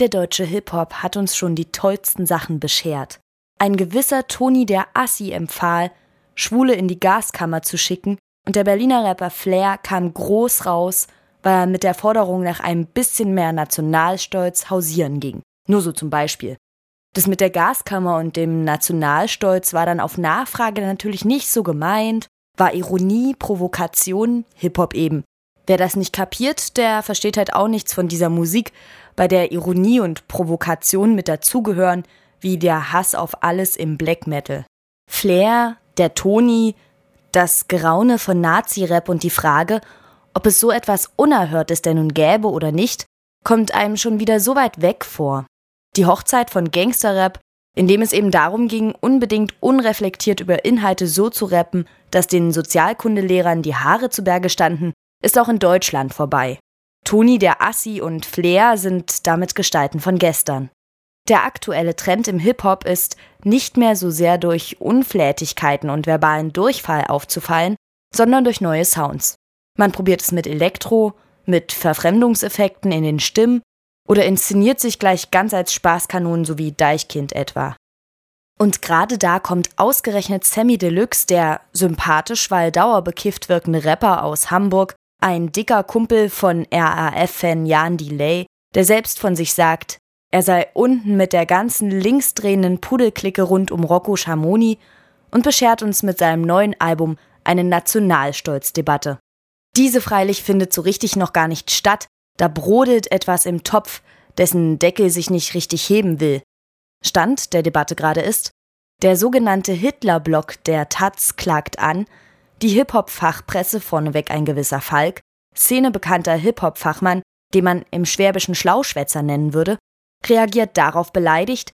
Der deutsche Hip-Hop hat uns schon die tollsten Sachen beschert. Ein gewisser Toni der Assi empfahl, Schwule in die Gaskammer zu schicken, und der Berliner Rapper Flair kam groß raus, weil er mit der Forderung nach einem bisschen mehr Nationalstolz hausieren ging. Nur so zum Beispiel. Das mit der Gaskammer und dem Nationalstolz war dann auf Nachfrage natürlich nicht so gemeint, war Ironie, Provokation, Hip-Hop eben. Wer das nicht kapiert, der versteht halt auch nichts von dieser Musik, bei der Ironie und Provokation mit dazugehören, wie der Hass auf alles im Black Metal. Flair, der Toni, das Geraune von Nazi-Rap und die Frage, ob es so etwas Unerhörtes denn nun gäbe oder nicht, kommt einem schon wieder so weit weg vor. Die Hochzeit von Gangster-Rap, in dem es eben darum ging, unbedingt unreflektiert über Inhalte so zu rappen, dass den Sozialkundelehrern die Haare zu Berge standen, ist auch in Deutschland vorbei. Toni der Assi und Flair sind damit Gestalten von gestern. Der aktuelle Trend im Hip-Hop ist, nicht mehr so sehr durch Unflätigkeiten und verbalen Durchfall aufzufallen, sondern durch neue Sounds. Man probiert es mit Elektro, mit Verfremdungseffekten in den Stimmen oder inszeniert sich gleich ganz als Spaßkanon sowie Deichkind etwa. Und gerade da kommt ausgerechnet Sammy Deluxe, der sympathisch, weil dauerbekifft wirkende Rapper aus Hamburg, ein dicker Kumpel von RAF-Fan Jan Delay, der selbst von sich sagt, er sei unten mit der ganzen linksdrehenden Pudelklicke rund um Rocco Schamoni und beschert uns mit seinem neuen Album eine Nationalstolzdebatte. Diese freilich findet so richtig noch gar nicht statt, da brodelt etwas im Topf, dessen Deckel sich nicht richtig heben will. Stand der Debatte gerade ist, der sogenannte Hitler-Block der Taz klagt an, die Hip-Hop-Fachpresse vorneweg ein gewisser Falk, szenebekannter Hip-Hop-Fachmann, den man im Schwäbischen Schlauschwätzer nennen würde, reagiert darauf beleidigt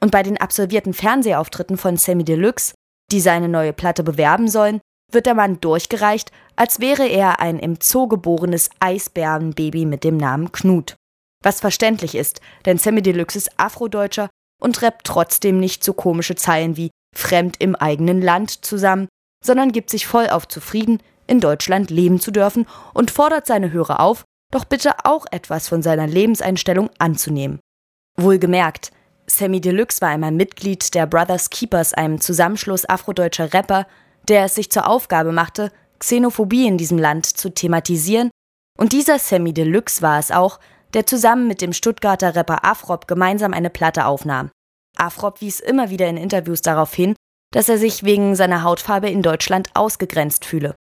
und bei den absolvierten Fernsehauftritten von Sammy Deluxe, die seine neue Platte bewerben sollen, wird der Mann durchgereicht, als wäre er ein im Zoo geborenes Eisbärenbaby mit dem Namen Knut. Was verständlich ist, denn Sammy Deluxe ist Afrodeutscher und rappt trotzdem nicht so komische Zeilen wie fremd im eigenen Land zusammen, sondern gibt sich voll auf zufrieden, in Deutschland leben zu dürfen und fordert seine Hörer auf, doch bitte auch etwas von seiner Lebenseinstellung anzunehmen. Wohlgemerkt, Sammy Deluxe war einmal Mitglied der Brothers Keepers, einem Zusammenschluss afrodeutscher Rapper, der es sich zur Aufgabe machte, Xenophobie in diesem Land zu thematisieren, und dieser Sammy Deluxe war es auch, der zusammen mit dem Stuttgarter Rapper Afrop gemeinsam eine Platte aufnahm. Afrop wies immer wieder in Interviews darauf hin, dass er sich wegen seiner Hautfarbe in Deutschland ausgegrenzt fühle.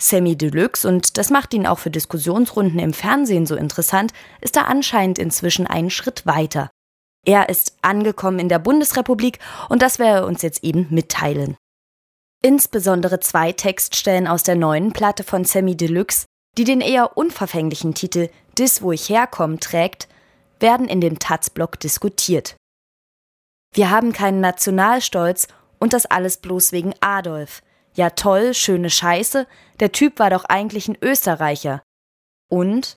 Sammy Deluxe, und das macht ihn auch für Diskussionsrunden im Fernsehen so interessant, ist da anscheinend inzwischen einen Schritt weiter. Er ist angekommen in der Bundesrepublik und das will er uns jetzt eben mitteilen. Insbesondere zwei Textstellen aus der neuen Platte von Sammy Deluxe, die den eher unverfänglichen Titel Dis, wo ich herkomme trägt, werden in dem Taz-Blog diskutiert. Wir haben keinen Nationalstolz und das alles bloß wegen Adolf. Ja toll, schöne Scheiße, der Typ war doch eigentlich ein Österreicher. Und?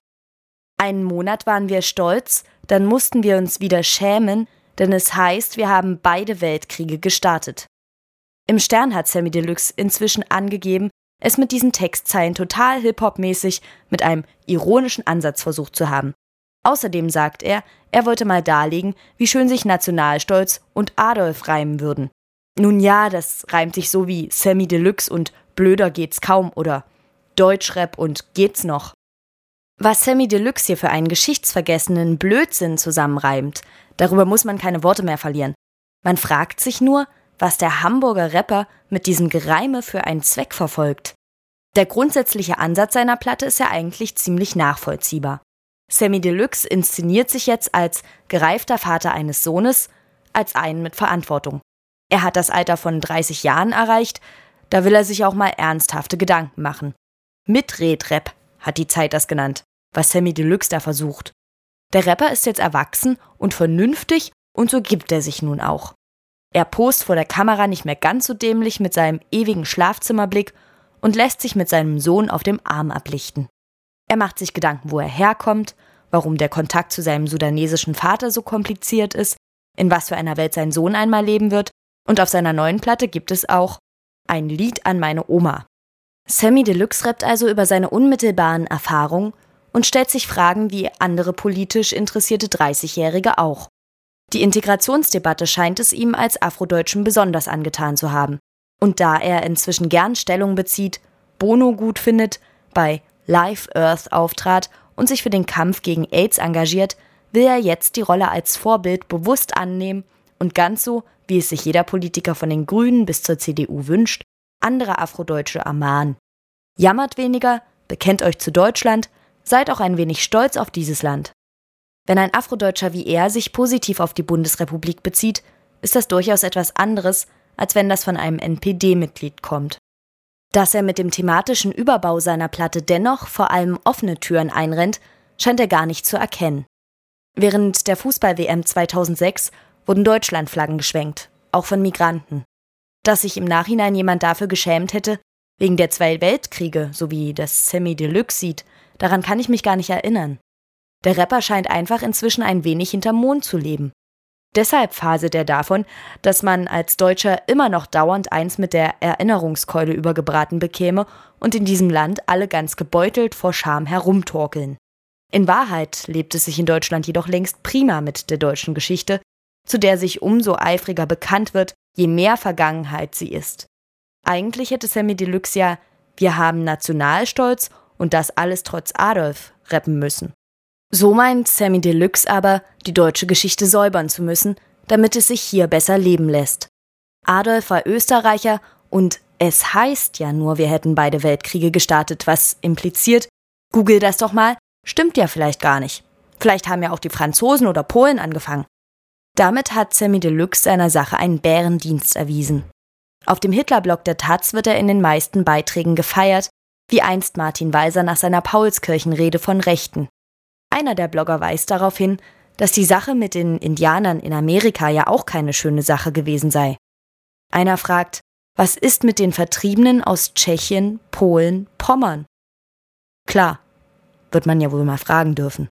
Einen Monat waren wir stolz, dann mussten wir uns wieder schämen, denn es heißt, wir haben beide Weltkriege gestartet. Im Stern hat Sammy Deluxe inzwischen angegeben, es mit diesen Textzeilen total Hip-Hop-mäßig mit einem ironischen Ansatz versucht zu haben. Außerdem sagt er, er wollte mal darlegen, wie schön sich Nationalstolz und Adolf reimen würden. Nun ja, das reimt sich so wie Sammy Deluxe und blöder geht's kaum oder Deutschrap und geht's noch. Was Sammy Deluxe hier für einen geschichtsvergessenen Blödsinn zusammenreimt, darüber muss man keine Worte mehr verlieren. Man fragt sich nur, was der Hamburger Rapper mit diesem Gereime für einen Zweck verfolgt. Der grundsätzliche Ansatz seiner Platte ist ja eigentlich ziemlich nachvollziehbar. Sammy Deluxe inszeniert sich jetzt als gereifter Vater eines Sohnes, als einen mit Verantwortung. Er hat das Alter von 30 Jahren erreicht, da will er sich auch mal ernsthafte Gedanken machen. Mitredrap hat die Zeit das genannt, was Sammy Deluxe da versucht. Der Rapper ist jetzt erwachsen und vernünftig und so gibt er sich nun auch. Er post vor der Kamera nicht mehr ganz so dämlich mit seinem ewigen Schlafzimmerblick und lässt sich mit seinem Sohn auf dem Arm ablichten. Er macht sich Gedanken, wo er herkommt, warum der Kontakt zu seinem sudanesischen Vater so kompliziert ist, in was für einer Welt sein Sohn einmal leben wird, und auf seiner neuen Platte gibt es auch ein Lied an meine Oma. Sammy Deluxe rappt also über seine unmittelbaren Erfahrungen und stellt sich Fragen wie andere politisch interessierte 30-Jährige auch. Die Integrationsdebatte scheint es ihm als Afrodeutschen besonders angetan zu haben. Und da er inzwischen gern Stellung bezieht, Bono gut findet, bei Live Earth auftrat und sich für den Kampf gegen AIDS engagiert, will er jetzt die Rolle als Vorbild bewusst annehmen und ganz so, wie es sich jeder Politiker von den Grünen bis zur CDU wünscht, andere Afrodeutsche ermahnen. Jammert weniger, bekennt euch zu Deutschland, seid auch ein wenig stolz auf dieses Land. Wenn ein Afrodeutscher wie er sich positiv auf die Bundesrepublik bezieht, ist das durchaus etwas anderes, als wenn das von einem NPD-Mitglied kommt. Dass er mit dem thematischen Überbau seiner Platte dennoch vor allem offene Türen einrennt, scheint er gar nicht zu erkennen. Während der Fußball-WM 2006 wurden Deutschlandflaggen geschwenkt, auch von Migranten. Dass sich im Nachhinein jemand dafür geschämt hätte, wegen der zwei Weltkriege, so wie das Semi Deluxe sieht, daran kann ich mich gar nicht erinnern. Der Rapper scheint einfach inzwischen ein wenig hinterm Mond zu leben. Deshalb faselt er davon, dass man als Deutscher immer noch dauernd eins mit der Erinnerungskeule übergebraten bekäme und in diesem Land alle ganz gebeutelt vor Scham herumtorkeln. In Wahrheit lebt es sich in Deutschland jedoch längst prima mit der deutschen Geschichte, zu der sich umso eifriger bekannt wird, je mehr Vergangenheit sie ist. Eigentlich hätte Sammy Deluxe ja Wir haben Nationalstolz und das alles trotz Adolf rappen müssen. So meint Sammy Deluxe aber, die deutsche Geschichte säubern zu müssen, damit es sich hier besser leben lässt. Adolf war Österreicher und es heißt ja nur, wir hätten beide Weltkriege gestartet, was impliziert, google das doch mal, stimmt ja vielleicht gar nicht. Vielleicht haben ja auch die Franzosen oder Polen angefangen. Damit hat Sammy Deluxe seiner Sache einen Bärendienst erwiesen. Auf dem Hitlerblog der Taz wird er in den meisten Beiträgen gefeiert, wie einst Martin Walser nach seiner Paulskirchenrede von Rechten. Einer der Blogger weist darauf hin, dass die Sache mit den Indianern in Amerika ja auch keine schöne Sache gewesen sei. Einer fragt, was ist mit den Vertriebenen aus Tschechien, Polen, Pommern? Klar, wird man ja wohl mal fragen dürfen.